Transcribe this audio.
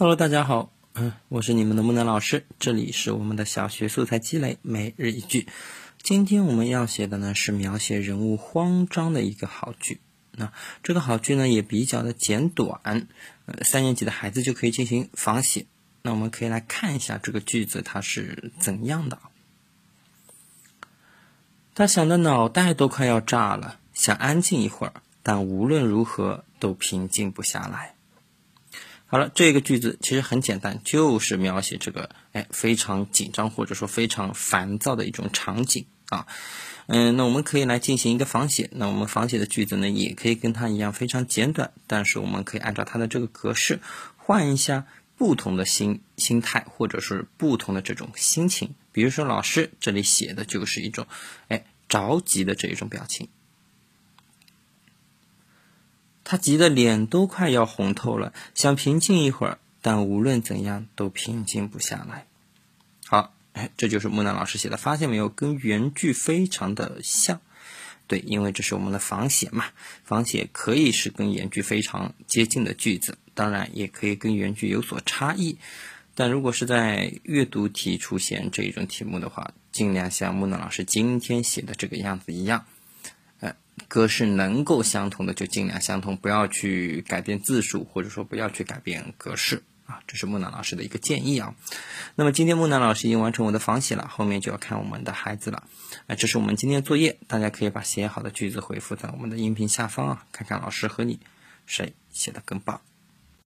Hello，大家好，嗯，我是你们的木南老师，这里是我们的小学素材积累每日一句。今天我们要写的呢是描写人物慌张的一个好句。那这个好句呢也比较的简短，呃，三年级的孩子就可以进行仿写。那我们可以来看一下这个句子它是怎样的。他想的脑袋都快要炸了，想安静一会儿，但无论如何都平静不下来。好了，这个句子其实很简单，就是描写这个哎非常紧张或者说非常烦躁的一种场景啊。嗯，那我们可以来进行一个仿写。那我们仿写的句子呢，也可以跟它一样非常简短，但是我们可以按照它的这个格式换一下不同的心心态或者是不同的这种心情。比如说，老师这里写的就是一种哎着急的这一种表情。他急得脸都快要红透了，想平静一会儿，但无论怎样都平静不下来。好，哎，这就是木兰老师写的，发现没有？跟原句非常的像。对，因为这是我们的仿写嘛，仿写可以是跟原句非常接近的句子，当然也可以跟原句有所差异。但如果是在阅读题出现这一种题目的话，尽量像木兰老师今天写的这个样子一样。格式能够相同的就尽量相同，不要去改变字数，或者说不要去改变格式啊，这是木南老师的一个建议啊。那么今天木南老师已经完成我的仿写了，后面就要看我们的孩子了。哎，这是我们今天的作业，大家可以把写好的句子回复在我们的音频下方啊，看看老师和你谁写的更棒。